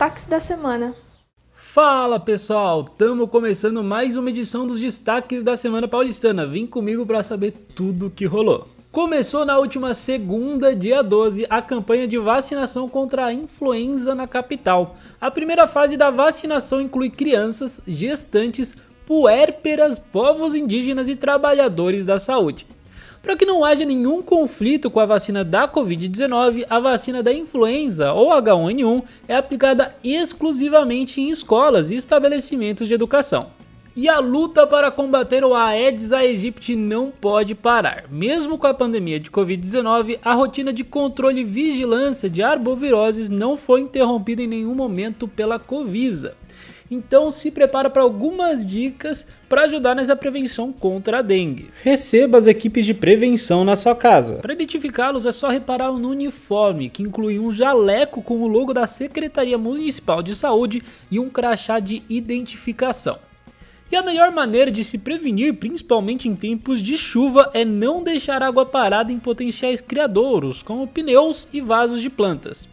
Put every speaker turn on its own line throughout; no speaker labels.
destaques da semana.
Fala pessoal, estamos começando mais uma edição dos destaques da semana paulistana. Vem comigo para saber tudo o que rolou. Começou na última segunda, dia 12, a campanha de vacinação contra a influenza na capital. A primeira fase da vacinação inclui crianças, gestantes, puérperas, povos indígenas e trabalhadores da saúde. Para que não haja nenhum conflito com a vacina da Covid-19, a vacina da influenza ou H1N1 é aplicada exclusivamente em escolas e estabelecimentos de educação. E a luta para combater o Aedes aegypti não pode parar. Mesmo com a pandemia de Covid-19, a rotina de controle e vigilância de arboviroses não foi interrompida em nenhum momento pela Covisa. Então se prepara para algumas dicas para ajudar nessa prevenção contra a dengue. Receba as equipes de prevenção na sua casa. Para identificá-los é só reparar no uniforme, que inclui um jaleco com o logo da Secretaria Municipal de Saúde e um crachá de identificação. E a melhor maneira de se prevenir, principalmente em tempos de chuva, é não deixar água parada em potenciais criadouros, como pneus e vasos de plantas.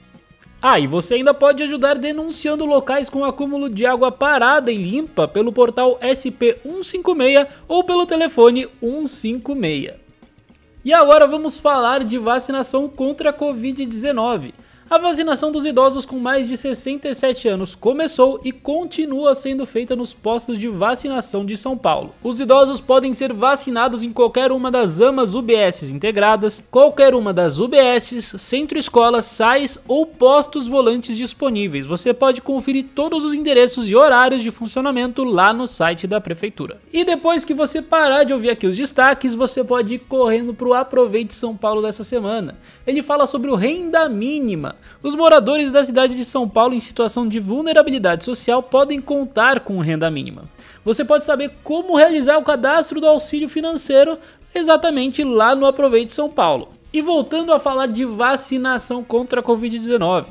Ah, e você ainda pode ajudar denunciando locais com acúmulo de água parada e limpa pelo portal SP156 ou pelo telefone 156. E agora vamos falar de vacinação contra a Covid-19. A vacinação dos idosos com mais de 67 anos começou e continua sendo feita nos postos de vacinação de São Paulo. Os idosos podem ser vacinados em qualquer uma das AMAs UBS integradas, qualquer uma das UBS, centro-escolas, SAIS ou postos volantes disponíveis. Você pode conferir todos os endereços e horários de funcionamento lá no site da prefeitura. E depois que você parar de ouvir aqui os destaques, você pode ir correndo para o Aproveite São Paulo dessa semana. Ele fala sobre o renda mínima os moradores da cidade de São Paulo em situação de vulnerabilidade social podem contar com renda mínima. Você pode saber como realizar o cadastro do auxílio financeiro exatamente lá no Aproveite São Paulo. E voltando a falar de vacinação contra a Covid-19.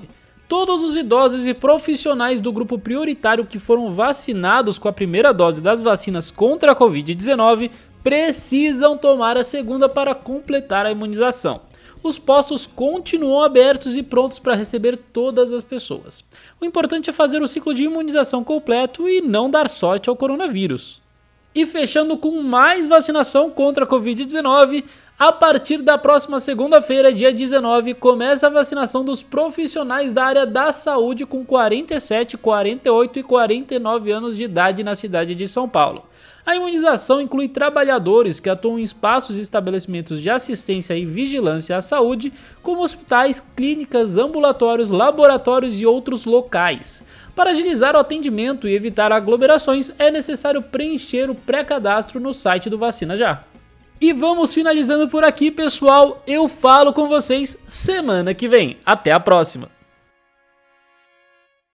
Todos os idosos e profissionais do grupo prioritário que foram vacinados com a primeira dose das vacinas contra a Covid-19 precisam tomar a segunda para completar a imunização os postos continuam abertos e prontos para receber todas as pessoas. O importante é fazer o ciclo de imunização completo e não dar sorte ao coronavírus. E fechando com mais vacinação contra a Covid-19, a partir da próxima segunda-feira, dia 19, começa a vacinação dos profissionais da área da saúde com 47, 48 e 49 anos de idade na cidade de São Paulo. A imunização inclui trabalhadores que atuam em espaços e estabelecimentos de assistência e vigilância à saúde, como hospitais, clínicas, ambulatórios, laboratórios e outros locais. Para agilizar o atendimento e evitar aglomerações, é necessário preencher o pré-cadastro no site do Vacina Já. E vamos finalizando por aqui, pessoal. Eu falo com vocês semana que vem. Até a próxima!